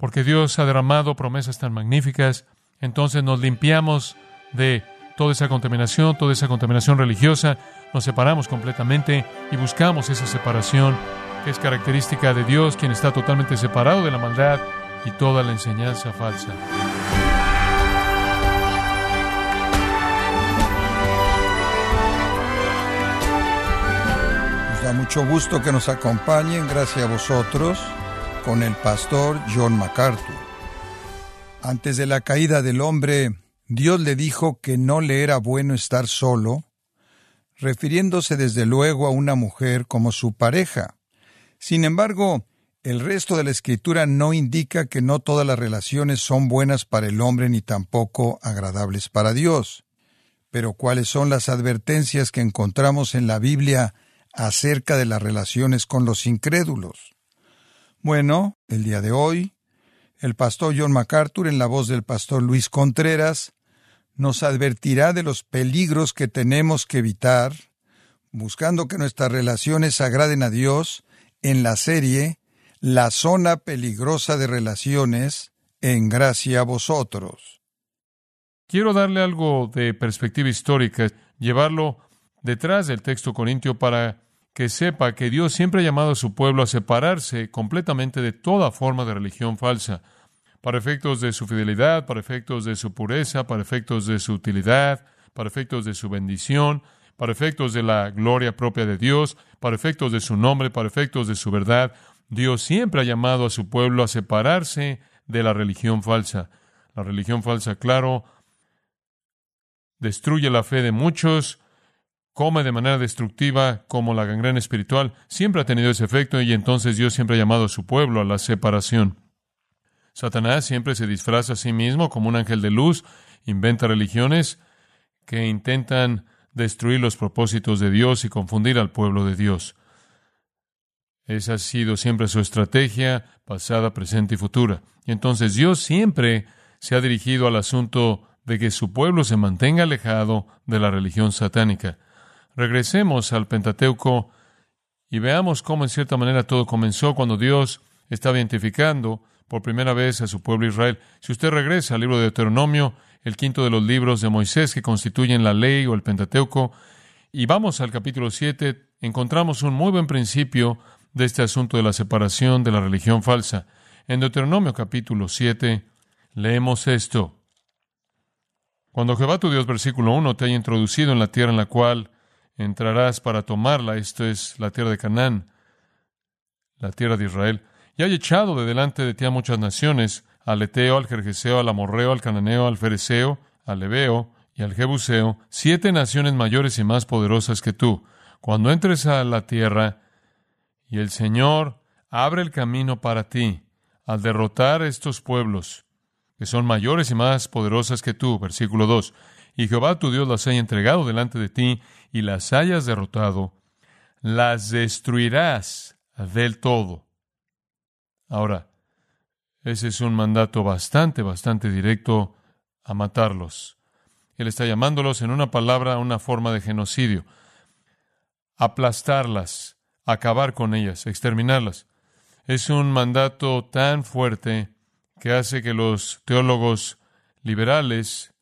porque Dios ha derramado promesas tan magníficas, entonces nos limpiamos de toda esa contaminación, toda esa contaminación religiosa, nos separamos completamente y buscamos esa separación que es característica de Dios, quien está totalmente separado de la maldad y toda la enseñanza falsa. Nos da mucho gusto que nos acompañen, gracias a vosotros, con el pastor John MacArthur. Antes de la caída del hombre, Dios le dijo que no le era bueno estar solo, refiriéndose desde luego a una mujer como su pareja. Sin embargo, el resto de la escritura no indica que no todas las relaciones son buenas para el hombre ni tampoco agradables para Dios. Pero ¿cuáles son las advertencias que encontramos en la Biblia acerca de las relaciones con los incrédulos? Bueno, el día de hoy, el pastor John MacArthur, en la voz del pastor Luis Contreras, nos advertirá de los peligros que tenemos que evitar, buscando que nuestras relaciones agraden a Dios en la serie La zona peligrosa de relaciones en gracia a vosotros. Quiero darle algo de perspectiva histórica, llevarlo detrás del texto corintio para que sepa que Dios siempre ha llamado a su pueblo a separarse completamente de toda forma de religión falsa, para efectos de su fidelidad, para efectos de su pureza, para efectos de su utilidad, para efectos de su bendición, para efectos de la gloria propia de Dios, para efectos de su nombre, para efectos de su verdad. Dios siempre ha llamado a su pueblo a separarse de la religión falsa. La religión falsa, claro, destruye la fe de muchos, come de manera destructiva como la gangrena espiritual. Siempre ha tenido ese efecto y entonces Dios siempre ha llamado a su pueblo a la separación. Satanás siempre se disfraza a sí mismo como un ángel de luz, inventa religiones que intentan destruir los propósitos de Dios y confundir al pueblo de Dios. Esa ha sido siempre su estrategia, pasada, presente y futura. Y entonces Dios siempre se ha dirigido al asunto de que su pueblo se mantenga alejado de la religión satánica. Regresemos al Pentateuco y veamos cómo en cierta manera todo comenzó cuando Dios estaba identificando por primera vez a su pueblo Israel. Si usted regresa al libro de Deuteronomio, el quinto de los libros de Moisés que constituyen la ley o el Pentateuco, y vamos al capítulo 7, encontramos un muy buen principio de este asunto de la separación de la religión falsa. En Deuteronomio capítulo 7 leemos esto. Cuando Jehová tu Dios, versículo 1, te haya introducido en la tierra en la cual entrarás para tomarla, esto es la tierra de Canaán, la tierra de Israel, y haya echado de delante de ti a muchas naciones, al Eteo, al Jerjeseo, al Amorreo, al Cananeo, al Fereceo, al Leveo y al Jebuseo, siete naciones mayores y más poderosas que tú. Cuando entres a la tierra y el Señor abre el camino para ti, al derrotar estos pueblos, que son mayores y más poderosas que tú, versículo 2, y Jehová tu Dios las haya entregado delante de ti y las hayas derrotado, las destruirás del todo. Ahora, ese es un mandato bastante, bastante directo a matarlos. Él está llamándolos en una palabra una forma de genocidio. Aplastarlas, acabar con ellas, exterminarlas. Es un mandato tan fuerte que hace que los teólogos liberales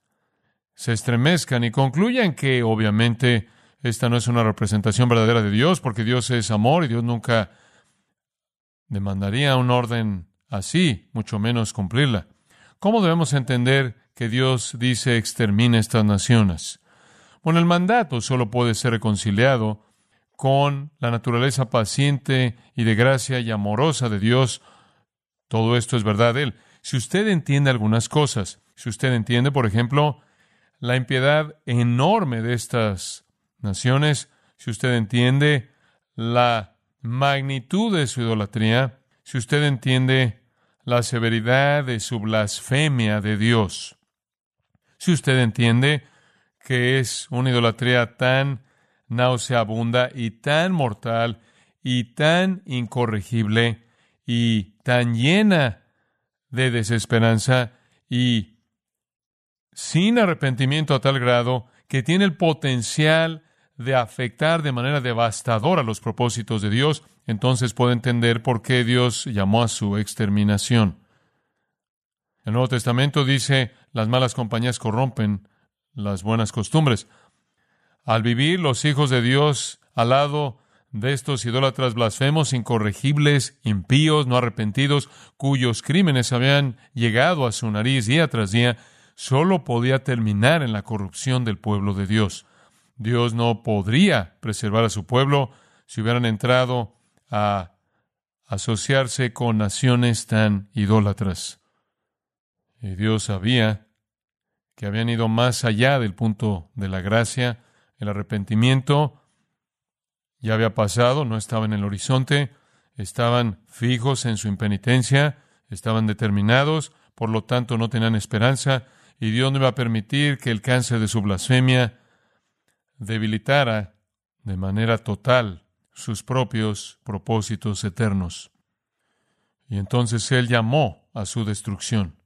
se estremezcan y concluyan que obviamente esta no es una representación verdadera de Dios, porque Dios es amor y Dios nunca demandaría un orden así, mucho menos cumplirla. ¿Cómo debemos entender que Dios dice extermine estas naciones? Bueno, el mandato solo puede ser reconciliado con la naturaleza paciente y de gracia y amorosa de Dios. Todo esto es verdad de Él. Si usted entiende algunas cosas, si usted entiende, por ejemplo, la impiedad enorme de estas naciones, si usted entiende la magnitud de su idolatría, si usted entiende la severidad de su blasfemia de Dios, si usted entiende que es una idolatría tan nauseabunda y tan mortal y tan incorregible y tan llena de desesperanza y sin arrepentimiento a tal grado que tiene el potencial de afectar de manera devastadora los propósitos de Dios, entonces puede entender por qué Dios llamó a su exterminación. El Nuevo Testamento dice, las malas compañías corrompen las buenas costumbres. Al vivir los hijos de Dios al lado de estos idólatras blasfemos, incorregibles, impíos, no arrepentidos, cuyos crímenes habían llegado a su nariz día tras día, solo podía terminar en la corrupción del pueblo de Dios. Dios no podría preservar a su pueblo si hubieran entrado a asociarse con naciones tan idólatras. Y Dios sabía que habían ido más allá del punto de la gracia, el arrepentimiento ya había pasado, no estaba en el horizonte, estaban fijos en su impenitencia, estaban determinados, por lo tanto no tenían esperanza, y Dios no iba a permitir que el cáncer de su blasfemia debilitara de manera total sus propios propósitos eternos. Y entonces Él llamó a su destrucción.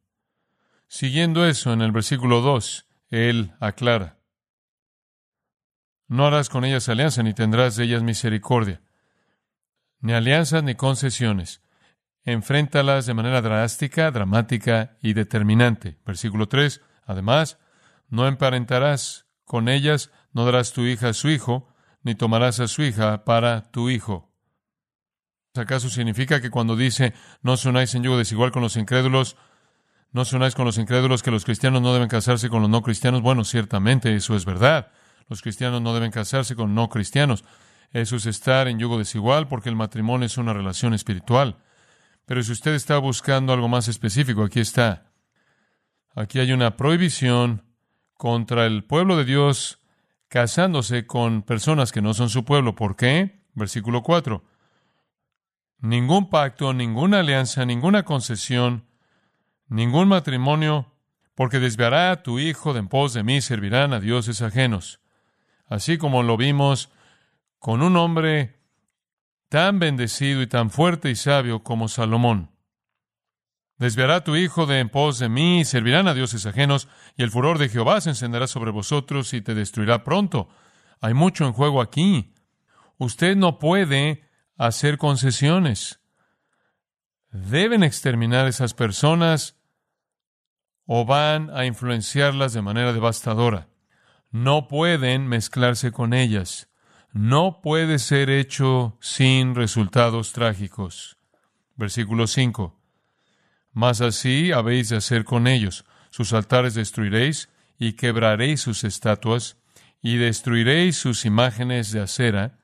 Siguiendo eso, en el versículo 2, Él aclara, no harás con ellas alianza, ni tendrás de ellas misericordia. Ni alianzas ni concesiones. Enfréntalas de manera drástica, dramática y determinante. Versículo 3. Además, no emparentarás con ellas, no darás tu hija a su hijo, ni tomarás a su hija para tu hijo. ¿Acaso significa que cuando dice no sonáis en yugo desigual con los incrédulos, no sonáis con los incrédulos que los cristianos no deben casarse con los no cristianos? Bueno, ciertamente eso es verdad. Los cristianos no deben casarse con no cristianos. Eso es estar en yugo desigual porque el matrimonio es una relación espiritual. Pero si usted está buscando algo más específico, aquí está. Aquí hay una prohibición contra el pueblo de Dios casándose con personas que no son su pueblo. ¿Por qué? Versículo 4. Ningún pacto, ninguna alianza, ninguna concesión, ningún matrimonio, porque desviará a tu hijo de en pos de mí, servirán a dioses ajenos así como lo vimos con un hombre tan bendecido y tan fuerte y sabio como Salomón. Desviará tu hijo de en pos de mí, y servirán a dioses ajenos, y el furor de Jehová se encenderá sobre vosotros y te destruirá pronto. Hay mucho en juego aquí. Usted no puede hacer concesiones. Deben exterminar esas personas o van a influenciarlas de manera devastadora no pueden mezclarse con ellas. No puede ser hecho sin resultados trágicos. Versículo 5. Mas así habéis de hacer con ellos. Sus altares destruiréis y quebraréis sus estatuas y destruiréis sus imágenes de acera.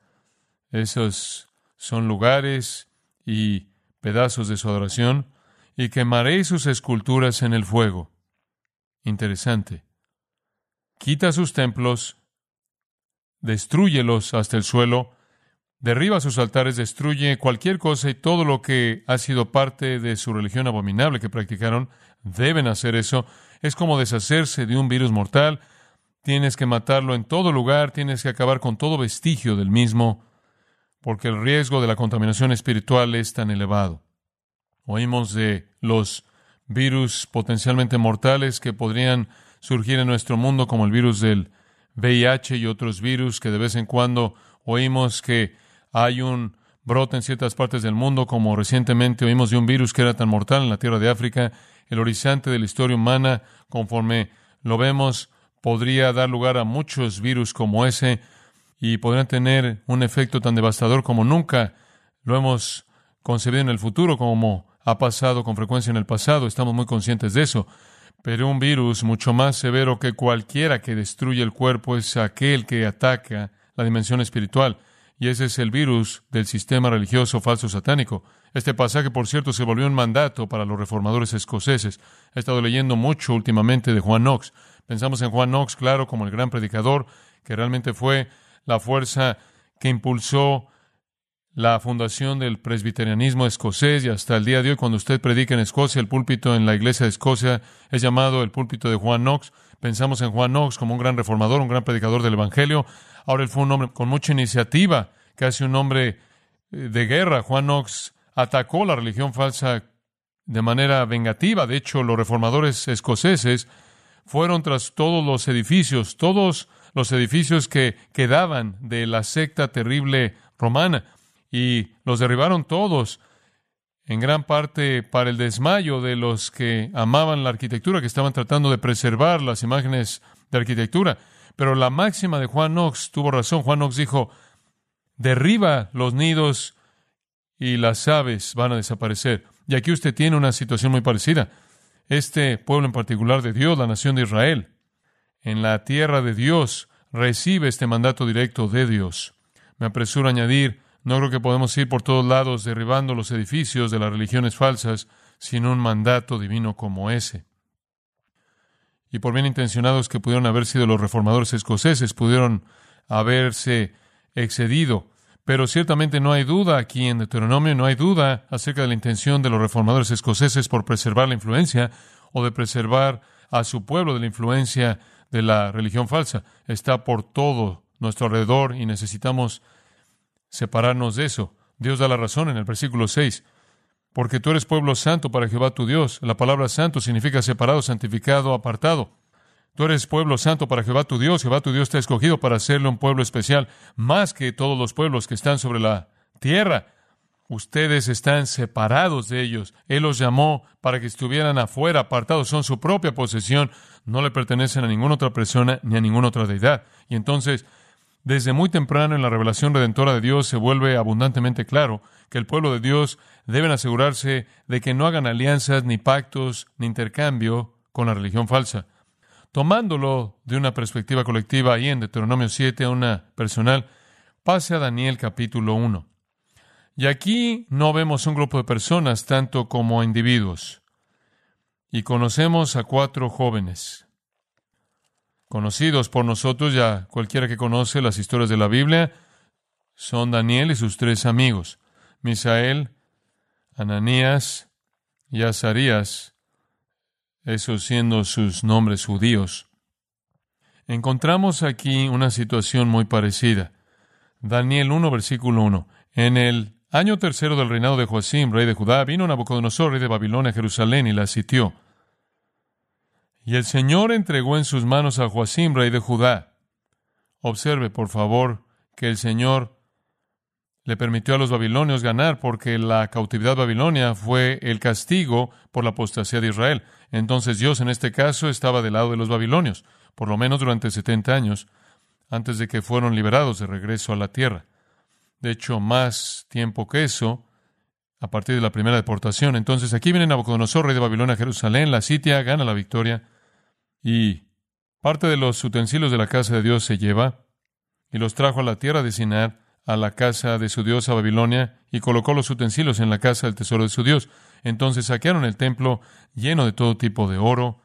Esos son lugares y pedazos de su adoración y quemaréis sus esculturas en el fuego. Interesante quita sus templos, destruyelos hasta el suelo, derriba sus altares, destruye cualquier cosa y todo lo que ha sido parte de su religión abominable que practicaron, deben hacer eso. Es como deshacerse de un virus mortal. Tienes que matarlo en todo lugar, tienes que acabar con todo vestigio del mismo, porque el riesgo de la contaminación espiritual es tan elevado. Oímos de los virus potencialmente mortales que podrían surgir en nuestro mundo como el virus del VIH y otros virus que de vez en cuando oímos que hay un brote en ciertas partes del mundo, como recientemente oímos de un virus que era tan mortal en la tierra de África. El horizonte de la historia humana, conforme lo vemos, podría dar lugar a muchos virus como ese y podrían tener un efecto tan devastador como nunca lo hemos concebido en el futuro, como ha pasado con frecuencia en el pasado. Estamos muy conscientes de eso. Pero un virus mucho más severo que cualquiera que destruye el cuerpo es aquel que ataca la dimensión espiritual. Y ese es el virus del sistema religioso falso satánico. Este pasaje, por cierto, se volvió un mandato para los reformadores escoceses. He estado leyendo mucho últimamente de Juan Knox. Pensamos en Juan Knox, claro, como el gran predicador, que realmente fue la fuerza que impulsó la fundación del presbiterianismo escocés y hasta el día de hoy cuando usted predica en Escocia, el púlpito en la iglesia de Escocia es llamado el púlpito de Juan Knox. Pensamos en Juan Knox como un gran reformador, un gran predicador del Evangelio. Ahora él fue un hombre con mucha iniciativa, casi un hombre eh, de guerra. Juan Knox atacó la religión falsa de manera vengativa. De hecho, los reformadores escoceses fueron tras todos los edificios, todos los edificios que quedaban de la secta terrible romana y los derribaron todos en gran parte para el desmayo de los que amaban la arquitectura, que estaban tratando de preservar las imágenes de arquitectura. Pero la máxima de Juan Knox tuvo razón. Juan Knox dijo, derriba los nidos y las aves van a desaparecer. Y aquí usted tiene una situación muy parecida. Este pueblo en particular de Dios, la nación de Israel, en la tierra de Dios, recibe este mandato directo de Dios. Me apresuro a añadir, no creo que podemos ir por todos lados derribando los edificios de las religiones falsas sin un mandato divino como ese. Y por bien intencionados que pudieron haber sido los reformadores escoceses, pudieron haberse excedido pero ciertamente no hay duda aquí en Deuteronomio, no hay duda acerca de la intención de los reformadores escoceses por preservar la influencia o de preservar a su pueblo de la influencia de la religión falsa. Está por todo nuestro alrededor y necesitamos separarnos de eso. Dios da la razón en el versículo 6. Porque tú eres pueblo santo para Jehová tu Dios. La palabra santo significa separado, santificado, apartado. Tú eres pueblo santo para Jehová tu Dios. Jehová tu Dios te ha escogido para hacerle un pueblo especial, más que todos los pueblos que están sobre la tierra. Ustedes están separados de ellos. Él los llamó para que estuvieran afuera, apartados. Son su propia posesión. No le pertenecen a ninguna otra persona ni a ninguna otra deidad. Y entonces, desde muy temprano en la revelación redentora de Dios se vuelve abundantemente claro que el pueblo de Dios deben asegurarse de que no hagan alianzas, ni pactos, ni intercambio con la religión falsa tomándolo de una perspectiva colectiva y en Deuteronomio 7 a una personal, pase a Daniel capítulo 1. Y aquí no vemos un grupo de personas tanto como individuos. Y conocemos a cuatro jóvenes, conocidos por nosotros, ya cualquiera que conoce las historias de la Biblia, son Daniel y sus tres amigos, Misael, Ananías y Azarías, esos siendo sus nombres judíos. Encontramos aquí una situación muy parecida. Daniel 1, versículo 1. En el año tercero del reinado de Joacim, rey de Judá, vino Nabucodonosor, rey de Babilonia, a Jerusalén, y la sitió. Y el Señor entregó en sus manos a Joacim, rey de Judá. Observe, por favor, que el Señor le permitió a los babilonios ganar porque la cautividad babilonia fue el castigo por la apostasía de Israel. Entonces Dios en este caso estaba del lado de los babilonios, por lo menos durante 70 años, antes de que fueron liberados de regreso a la tierra. De hecho, más tiempo que eso, a partir de la primera deportación. Entonces aquí viene Nabucodonosor, rey de Babilonia, Jerusalén, la sitia, gana la victoria y parte de los utensilios de la casa de Dios se lleva y los trajo a la tierra de Sinar a la casa de su diosa Babilonia y colocó los utensilios en la casa del tesoro de su Dios. Entonces saquearon el templo lleno de todo tipo de oro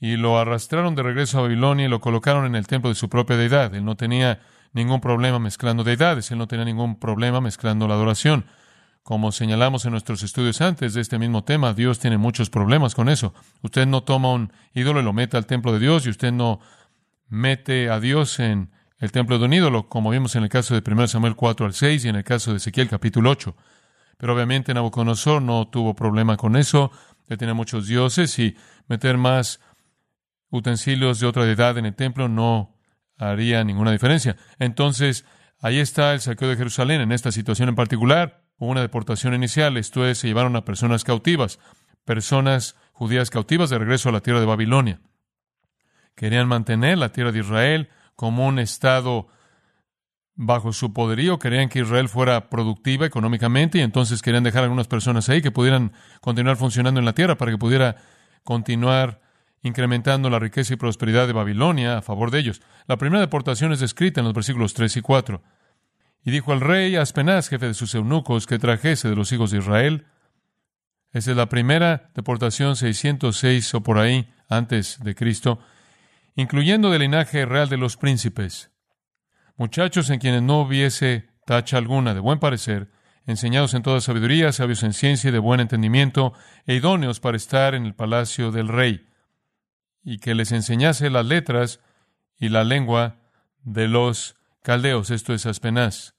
y lo arrastraron de regreso a Babilonia y lo colocaron en el templo de su propia deidad. Él no tenía ningún problema mezclando deidades, él no tenía ningún problema mezclando la adoración. Como señalamos en nuestros estudios antes de este mismo tema, Dios tiene muchos problemas con eso. Usted no toma un ídolo y lo mete al templo de Dios y usted no mete a Dios en el templo de un ídolo, como vimos en el caso de 1 Samuel 4 al 6 y en el caso de Ezequiel capítulo 8. Pero obviamente Nabucodonosor no tuvo problema con eso, de tener muchos dioses y meter más utensilios de otra deidad en el templo no haría ninguna diferencia. Entonces, ahí está el saqueo de Jerusalén. En esta situación en particular, una deportación inicial, esto es, se llevaron a personas cautivas, personas judías cautivas de regreso a la tierra de Babilonia. Querían mantener la tierra de Israel, como un Estado bajo su poderío, querían que Israel fuera productiva económicamente y entonces querían dejar algunas personas ahí que pudieran continuar funcionando en la tierra para que pudiera continuar incrementando la riqueza y prosperidad de Babilonia a favor de ellos. La primera deportación es descrita en los versículos 3 y 4. Y dijo al rey Aspenaz, jefe de sus eunucos, que trajese de los hijos de Israel. Esa es la primera deportación 606 o por ahí antes de Cristo incluyendo del linaje real de los príncipes, muchachos en quienes no hubiese tacha alguna de buen parecer, enseñados en toda sabiduría, sabios en ciencia y de buen entendimiento, e idóneos para estar en el palacio del rey, y que les enseñase las letras y la lengua de los caldeos, esto es Aspenaz.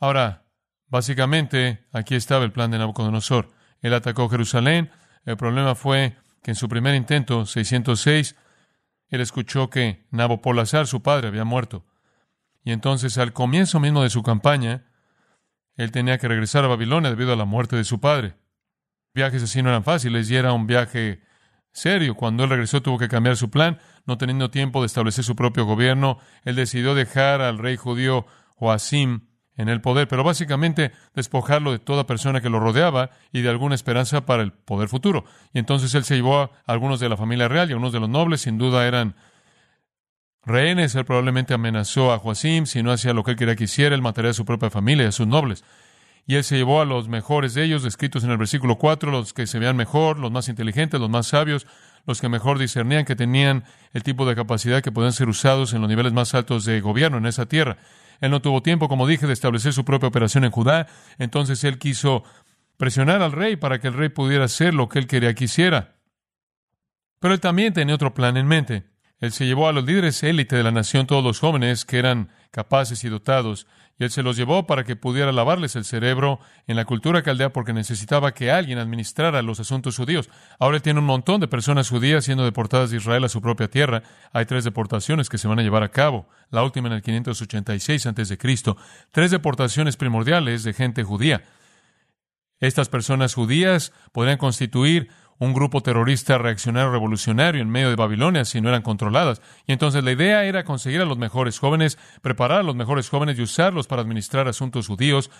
Ahora, básicamente, aquí estaba el plan de Nabucodonosor. Él atacó Jerusalén, el problema fue que en su primer intento, 606, él escuchó que Nabopolazar, su padre, había muerto. Y entonces, al comienzo mismo de su campaña, él tenía que regresar a Babilonia debido a la muerte de su padre. Viajes así no eran fáciles y era un viaje serio. Cuando él regresó tuvo que cambiar su plan, no teniendo tiempo de establecer su propio gobierno. Él decidió dejar al rey judío Joacim en el poder, pero básicamente despojarlo de toda persona que lo rodeaba y de alguna esperanza para el poder futuro. Y entonces él se llevó a algunos de la familia real y a unos de los nobles, sin duda eran rehenes. Él probablemente amenazó a Joacim, si no hacía lo que él quería que hiciera, él mataría a su propia familia y a sus nobles. Y él se llevó a los mejores de ellos, descritos en el versículo 4, los que se veían mejor, los más inteligentes, los más sabios, los que mejor discernían, que tenían el tipo de capacidad que podían ser usados en los niveles más altos de gobierno en esa tierra. Él no tuvo tiempo, como dije, de establecer su propia operación en Judá, entonces él quiso presionar al rey para que el rey pudiera hacer lo que él quería que hiciera. Pero él también tenía otro plan en mente. Él se llevó a los líderes élite de la nación, todos los jóvenes que eran capaces y dotados, y él se los llevó para que pudiera lavarles el cerebro en la cultura caldea porque necesitaba que alguien administrara los asuntos judíos. Ahora tiene un montón de personas judías siendo deportadas de Israel a su propia tierra. Hay tres deportaciones que se van a llevar a cabo, la última en el 586 a.C. Tres deportaciones primordiales de gente judía. Estas personas judías podrían constituir un grupo terrorista reaccionario revolucionario en medio de Babilonia si no eran controladas. Y entonces la idea era conseguir a los mejores jóvenes, preparar a los mejores jóvenes y usarlos para administrar asuntos judíos.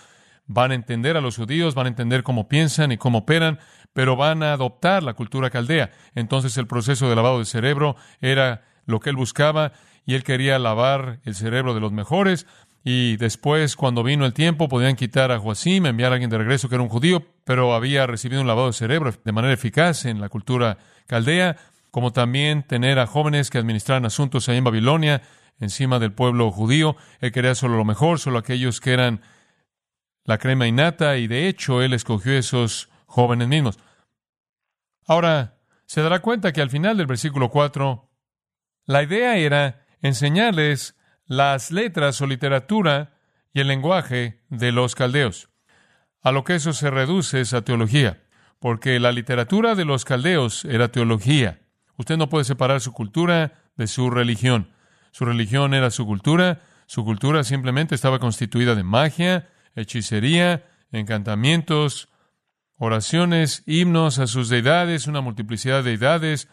Van a entender a los judíos, van a entender cómo piensan y cómo operan, pero van a adoptar la cultura caldea. Entonces el proceso de lavado de cerebro era lo que él buscaba y él quería lavar el cerebro de los mejores y después, cuando vino el tiempo, podían quitar a Joacim, enviar a alguien de regreso que era un judío, pero había recibido un lavado de cerebro de manera eficaz en la cultura caldea, como también tener a jóvenes que administraran asuntos ahí en Babilonia, encima del pueblo judío. Él quería solo lo mejor, solo aquellos que eran la crema innata, y de hecho él escogió esos jóvenes mismos. Ahora, se dará cuenta que al final del versículo 4, la idea era enseñarles las letras o literatura y el lenguaje de los caldeos. A lo que eso se reduce es a teología, porque la literatura de los caldeos era teología. Usted no puede separar su cultura de su religión. Su religión era su cultura, su cultura simplemente estaba constituida de magia, hechicería, encantamientos, oraciones, himnos a sus deidades, una multiplicidad de deidades,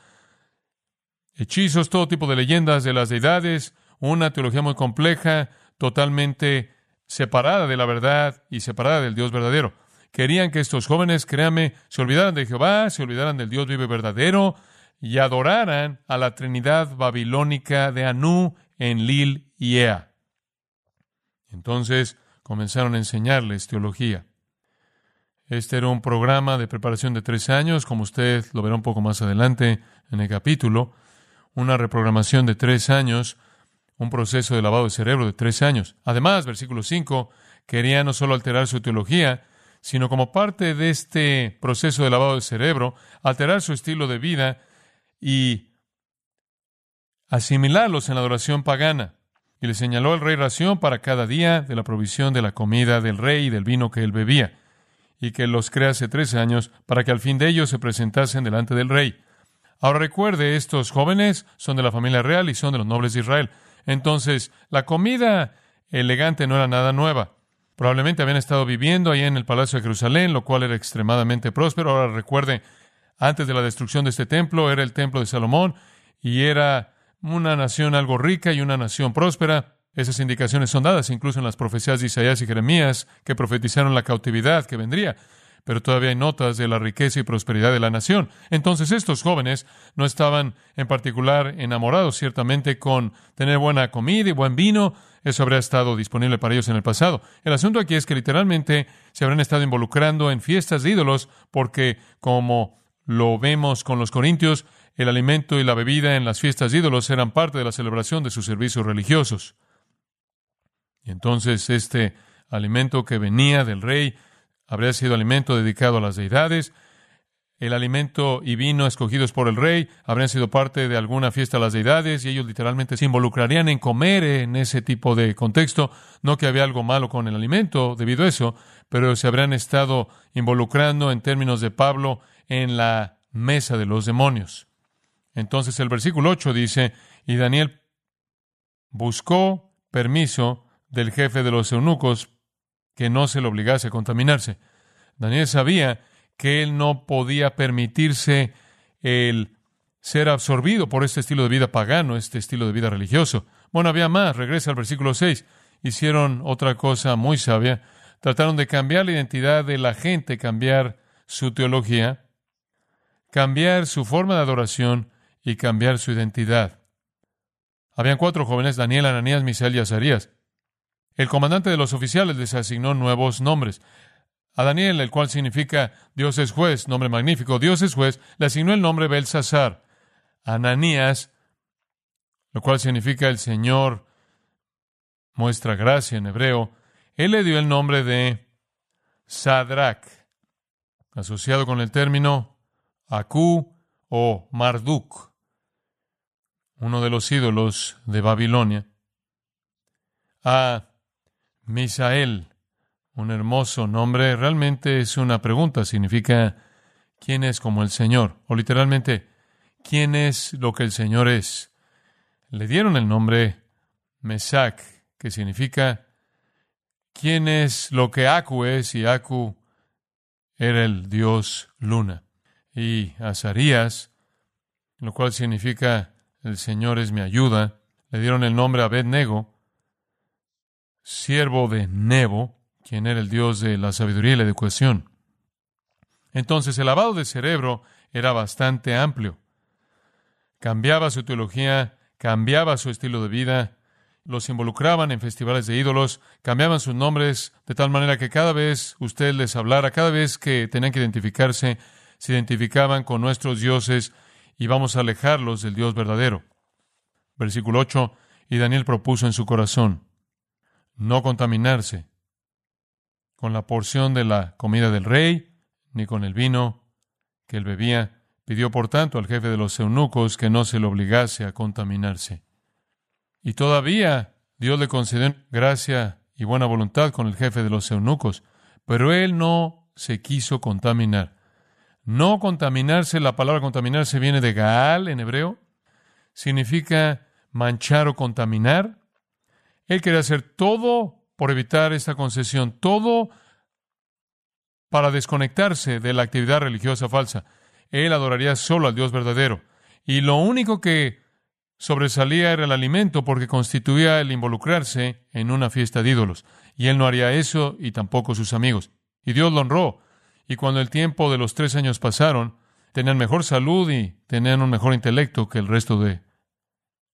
hechizos, todo tipo de leyendas de las deidades, una teología muy compleja, totalmente separada de la verdad y separada del Dios verdadero. Querían que estos jóvenes, créanme, se olvidaran de Jehová, se olvidaran del Dios vive verdadero y adoraran a la Trinidad babilónica de Anú, en Lil y Ea. Entonces comenzaron a enseñarles teología. Este era un programa de preparación de tres años, como usted lo verá un poco más adelante en el capítulo, una reprogramación de tres años un proceso de lavado de cerebro de tres años. Además, versículo 5, quería no solo alterar su teología, sino como parte de este proceso de lavado de cerebro, alterar su estilo de vida y asimilarlos en la adoración pagana. Y le señaló el rey ración para cada día de la provisión de la comida del rey y del vino que él bebía, y que los crease tres años para que al fin de ellos se presentasen delante del rey. Ahora recuerde, estos jóvenes son de la familia real y son de los nobles de Israel. Entonces, la comida elegante no era nada nueva. Probablemente habían estado viviendo ahí en el Palacio de Jerusalén, lo cual era extremadamente próspero. Ahora recuerde, antes de la destrucción de este templo era el templo de Salomón y era una nación algo rica y una nación próspera. Esas indicaciones son dadas incluso en las profecías de Isaías y Jeremías que profetizaron la cautividad que vendría pero todavía hay notas de la riqueza y prosperidad de la nación. Entonces estos jóvenes no estaban en particular enamorados ciertamente con tener buena comida y buen vino, eso habría estado disponible para ellos en el pasado. El asunto aquí es que literalmente se habrán estado involucrando en fiestas de ídolos porque, como lo vemos con los corintios, el alimento y la bebida en las fiestas de ídolos eran parte de la celebración de sus servicios religiosos. Y entonces este alimento que venía del rey habría sido alimento dedicado a las deidades. El alimento y vino escogidos por el rey habrían sido parte de alguna fiesta a las deidades y ellos literalmente se involucrarían en comer en ese tipo de contexto. No que había algo malo con el alimento debido a eso, pero se habrían estado involucrando en términos de Pablo en la mesa de los demonios. Entonces el versículo 8 dice, y Daniel buscó permiso del jefe de los eunucos que no se le obligase a contaminarse. Daniel sabía que él no podía permitirse el ser absorbido por este estilo de vida pagano, este estilo de vida religioso. Bueno, había más. Regresa al versículo 6. Hicieron otra cosa muy sabia. Trataron de cambiar la identidad de la gente, cambiar su teología, cambiar su forma de adoración y cambiar su identidad. Habían cuatro jóvenes, Daniel, Ananías, Misael y Azarías. El comandante de los oficiales les asignó nuevos nombres. A Daniel, el cual significa Dios es juez, nombre magnífico, Dios es juez, le asignó el nombre Belsasar. Ananías, lo cual significa el Señor muestra gracia en hebreo, él le dio el nombre de Sadrach, asociado con el término Aku o Marduk, uno de los ídolos de Babilonia. A Misael, un hermoso nombre, realmente es una pregunta, significa ¿quién es como el Señor? O literalmente, ¿quién es lo que el Señor es? Le dieron el nombre Mesac, que significa quién es lo que Aku es, y Aku era el dios luna. Y Azarías, lo cual significa el Señor es mi ayuda, le dieron el nombre Abednego, siervo de Nebo, quien era el dios de la sabiduría y la educación. Entonces el lavado de cerebro era bastante amplio. Cambiaba su teología, cambiaba su estilo de vida, los involucraban en festivales de ídolos, cambiaban sus nombres de tal manera que cada vez usted les hablara, cada vez que tenían que identificarse, se identificaban con nuestros dioses y vamos a alejarlos del Dios verdadero. Versículo 8, y Daniel propuso en su corazón no contaminarse con la porción de la comida del rey, ni con el vino que él bebía. Pidió, por tanto, al jefe de los eunucos que no se le obligase a contaminarse. Y todavía Dios le concedió gracia y buena voluntad con el jefe de los eunucos, pero él no se quiso contaminar. No contaminarse, la palabra contaminarse viene de Gaal en hebreo, significa manchar o contaminar. Él quería hacer todo por evitar esta concesión, todo para desconectarse de la actividad religiosa falsa. Él adoraría solo al Dios verdadero. Y lo único que sobresalía era el alimento porque constituía el involucrarse en una fiesta de ídolos. Y él no haría eso y tampoco sus amigos. Y Dios lo honró. Y cuando el tiempo de los tres años pasaron, tenían mejor salud y tenían un mejor intelecto que el resto de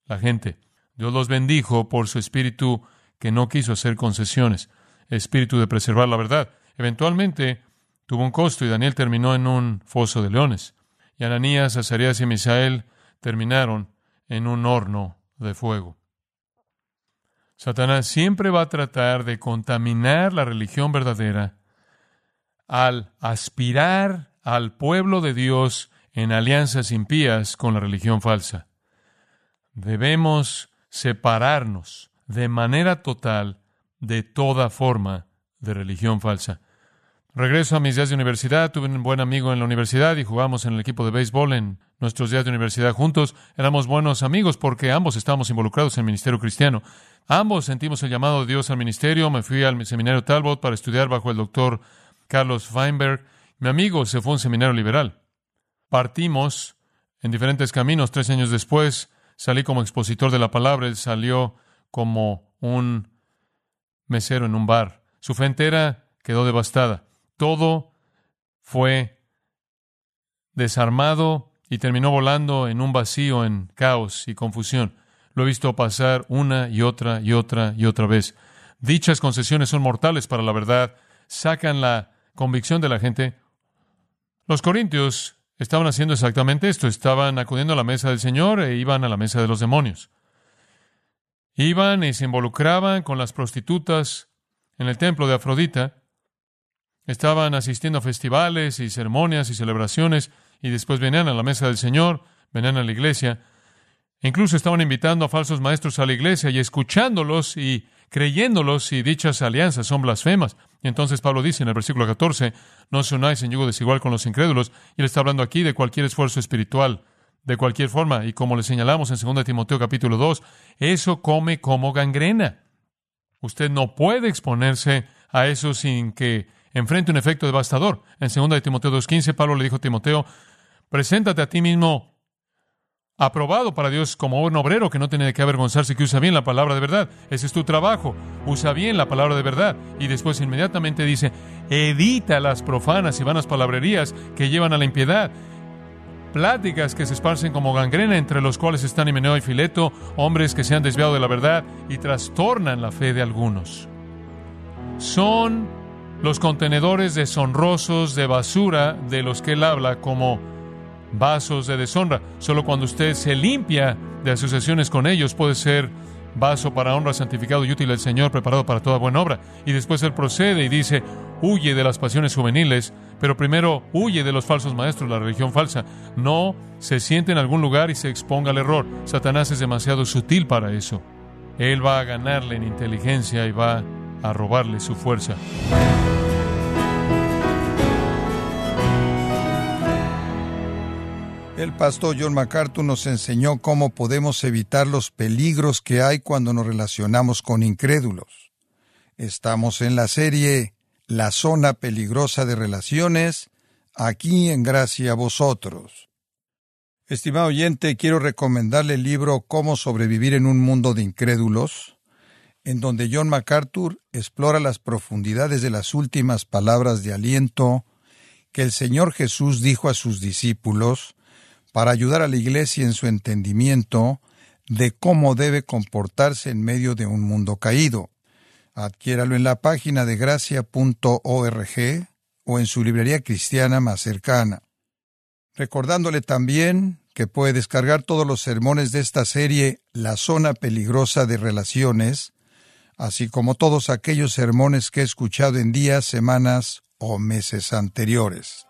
la gente. Dios los bendijo por su espíritu que no quiso hacer concesiones, espíritu de preservar la verdad. Eventualmente tuvo un costo y Daniel terminó en un foso de leones. Y Ananías, Azarías y Misael terminaron en un horno de fuego. Satanás siempre va a tratar de contaminar la religión verdadera al aspirar al pueblo de Dios en alianzas impías con la religión falsa. Debemos separarnos de manera total de toda forma de religión falsa. Regreso a mis días de universidad, tuve un buen amigo en la universidad y jugamos en el equipo de béisbol en nuestros días de universidad juntos. Éramos buenos amigos porque ambos estábamos involucrados en el ministerio cristiano. Ambos sentimos el llamado de Dios al ministerio. Me fui al seminario Talbot para estudiar bajo el doctor Carlos Feinberg. Mi amigo se fue a un seminario liberal. Partimos en diferentes caminos. Tres años después salí como expositor de la palabra. Él salió como un mesero en un bar. Su fe entera quedó devastada. Todo fue desarmado y terminó volando en un vacío, en caos y confusión. Lo he visto pasar una y otra y otra y otra vez. Dichas concesiones son mortales para la verdad, sacan la convicción de la gente. Los corintios estaban haciendo exactamente esto, estaban acudiendo a la mesa del Señor e iban a la mesa de los demonios. Iban y se involucraban con las prostitutas en el templo de Afrodita Estaban asistiendo a festivales y ceremonias y celebraciones y después venían a la mesa del Señor, venían a la iglesia. incluso estaban invitando a falsos maestros a la iglesia y escuchándolos y creyéndolos y dichas alianzas son blasfemas. Y entonces Pablo dice en el versículo 14, no se unáis en yugo desigual con los incrédulos. Y él está hablando aquí de cualquier esfuerzo espiritual, de cualquier forma. Y como le señalamos en 2 Timoteo capítulo 2, eso come como gangrena. Usted no puede exponerse a eso sin que enfrente un efecto devastador. En 2 de Timoteo 2.15, Pablo le dijo a Timoteo, preséntate a ti mismo aprobado para Dios como un obrero que no tiene de qué avergonzarse, que usa bien la palabra de verdad. Ese es tu trabajo. Usa bien la palabra de verdad. Y después inmediatamente dice, evita las profanas y vanas palabrerías que llevan a la impiedad. Pláticas que se esparcen como gangrena, entre los cuales están Himeneo y Fileto, hombres que se han desviado de la verdad y trastornan la fe de algunos. Son los contenedores deshonrosos de basura de los que él habla como vasos de deshonra. Solo cuando usted se limpia de asociaciones con ellos puede ser vaso para honra, santificado y útil al Señor, preparado para toda buena obra. Y después él procede y dice, huye de las pasiones juveniles, pero primero huye de los falsos maestros, la religión falsa. No se siente en algún lugar y se exponga al error. Satanás es demasiado sutil para eso. Él va a ganarle en inteligencia y va a robarle su fuerza. El pastor John MacArthur nos enseñó cómo podemos evitar los peligros que hay cuando nos relacionamos con incrédulos. Estamos en la serie La zona peligrosa de relaciones, aquí en Gracia a vosotros. Estimado oyente, quiero recomendarle el libro Cómo sobrevivir en un mundo de incrédulos, en donde John MacArthur explora las profundidades de las últimas palabras de aliento que el Señor Jesús dijo a sus discípulos para ayudar a la Iglesia en su entendimiento de cómo debe comportarse en medio de un mundo caído. Adquiéralo en la página de gracia.org o en su librería cristiana más cercana. Recordándole también que puede descargar todos los sermones de esta serie La zona peligrosa de relaciones, así como todos aquellos sermones que he escuchado en días, semanas o meses anteriores